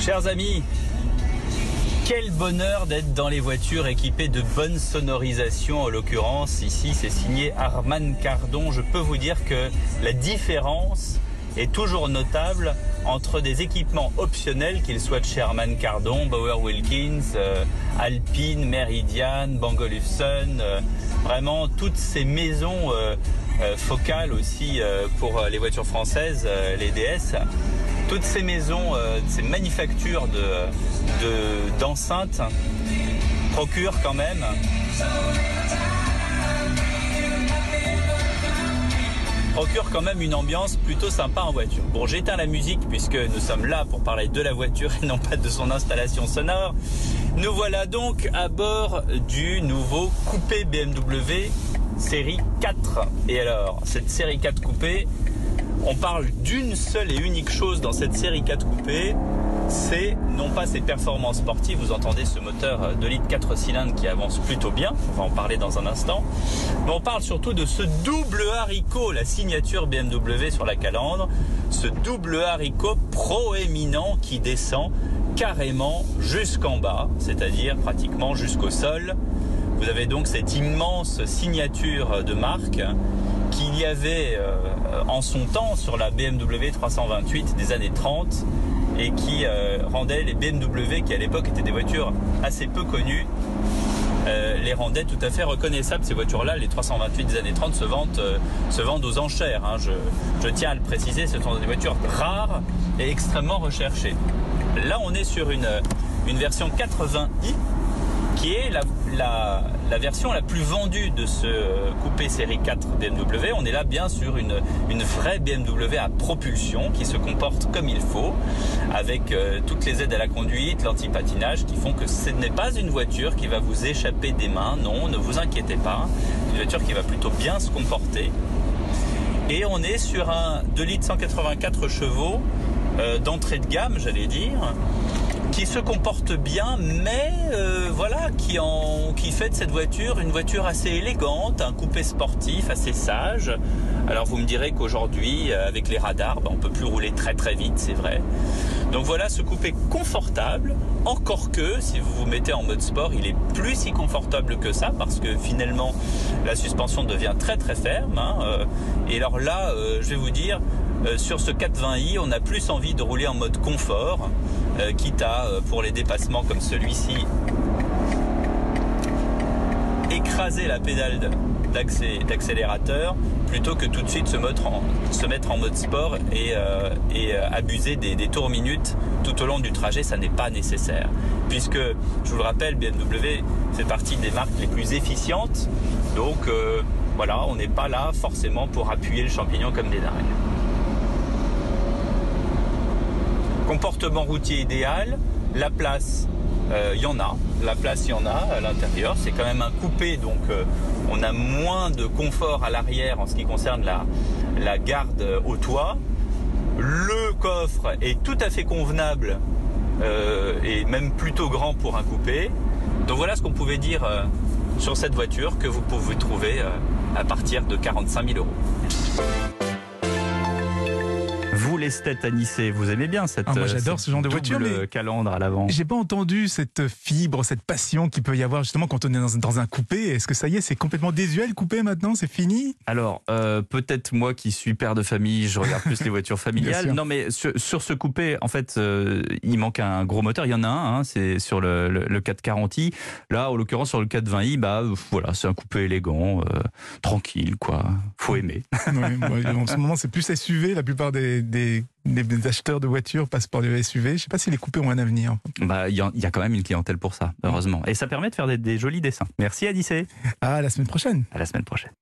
Chers amis, quel bonheur d'être dans les voitures équipées de bonne sonorisation. En l'occurrence, ici, c'est signé Arman Cardon. Je peux vous dire que la différence est toujours notable entre des équipements optionnels, qu'ils soient de chez Harman Kardon, Bauer Wilkins, euh, Alpine, Meridian, Bang Olufsen, euh, vraiment toutes ces maisons euh, focales aussi pour les voitures françaises, les DS. Toutes ces maisons, ces manufactures d'enceintes de, procurent quand même procure quand même une ambiance plutôt sympa en voiture. Bon, j'éteins la musique puisque nous sommes là pour parler de la voiture et non pas de son installation sonore. Nous voilà donc à bord du nouveau coupé BMW série 4. Et alors, cette série 4 coupé, on parle d'une seule et unique chose dans cette série 4 coupé, c'est non pas ses performances sportives, vous entendez ce moteur de litre 4 cylindres qui avance plutôt bien, on va en parler dans un instant, mais on parle surtout de ce double haricot, la signature BMW sur la calandre, ce double haricot proéminent qui descend carrément jusqu'en bas, c'est-à-dire pratiquement jusqu'au sol. Vous avez donc cette immense signature de marque qu'il y avait euh, en son temps sur la BMW 328 des années 30 et qui euh, rendait les BMW, qui à l'époque étaient des voitures assez peu connues, euh, les rendait tout à fait reconnaissables. Ces voitures-là, les 328 des années 30, se vendent, euh, se vendent aux enchères. Hein. Je, tiens à le préciser, ce sont des voitures rares et extrêmement recherchées. Là, on est sur une version 80i qui est la, la, version la plus vendue de ce coupé série 4 BMW. On est là bien sur une, une vraie BMW à propulsion qui se comporte comme il faut, avec euh, toutes les aides à la conduite, l'antipatinage, qui font que ce n'est pas une voiture qui va vous échapper des mains. Non, ne vous inquiétez pas. Une voiture qui va plutôt bien se comporter. Et on est sur un 2 litres 184 chevaux euh, d'entrée de gamme, j'allais dire qui se comporte bien, mais euh, voilà, qui, en, qui fait de cette voiture une voiture assez élégante, un coupé sportif assez sage. Alors vous me direz qu'aujourd'hui, euh, avec les radars, ben, on peut plus rouler très très vite, c'est vrai. Donc voilà, ce coupé confortable, encore que si vous vous mettez en mode sport, il est plus si confortable que ça, parce que finalement, la suspension devient très très ferme. Hein, euh, et alors là, je vais vous dire, sur ce 420i, on a plus envie de rouler en mode confort. Euh, quitte à, euh, pour les dépassements comme celui-ci, écraser la pédale d'accélérateur plutôt que tout de suite se mettre en, mode sport et, euh, abuser des, des, tours minutes tout au long du trajet, ça n'est pas nécessaire. Puisque, je vous le rappelle, BMW fait partie des marques les plus efficientes. Donc voilà, on n'est pas là forcément pour appuyer le champignon comme des dingues. Comportement routier idéal, la place, il euh, y en a. La place, il y en a à l'intérieur. C'est quand même un coupé, donc euh, on a moins de confort à l'arrière en ce qui concerne la, garde au toit. Le coffre est tout à fait convenable euh, et même plutôt grand pour un coupé. Donc voilà ce qu'on pouvait dire sur cette voiture que vous pouvez trouver à partir de 45 000 euros. Vous, l'esthète anisée, vous aimez bien cette. Ah, moi, j'adore ce genre de voiture. Mais calandre à l'avant. J'ai pas entendu cette fibre, cette passion qu'il peut y avoir justement quand on est dans, un coupé. Est-ce que ça y est, c'est complètement désuet le coupé maintenant? C'est fini? Alors, euh, peut-être moi qui suis père de famille, je regarde plus les voitures familiales. Non, mais sur, ce coupé, en fait, euh, il manque un gros moteur. Il y en a un, hein, c'est sur le, le, 440i. Là, en l'occurrence, sur le 420i, bah voilà, c'est un coupé élégant, euh, tranquille, quoi. Faut aimer. en ce moment, c'est plus SUV la plupart des des, acheteurs de voitures passent par des SUV. Je ne sais pas si les coupés ont un avenir. Bah, il y, a quand même une clientèle pour ça, heureusement. Et ça permet de faire des, des jolis dessins. Merci Adissé. À la semaine prochaine. À la semaine prochaine.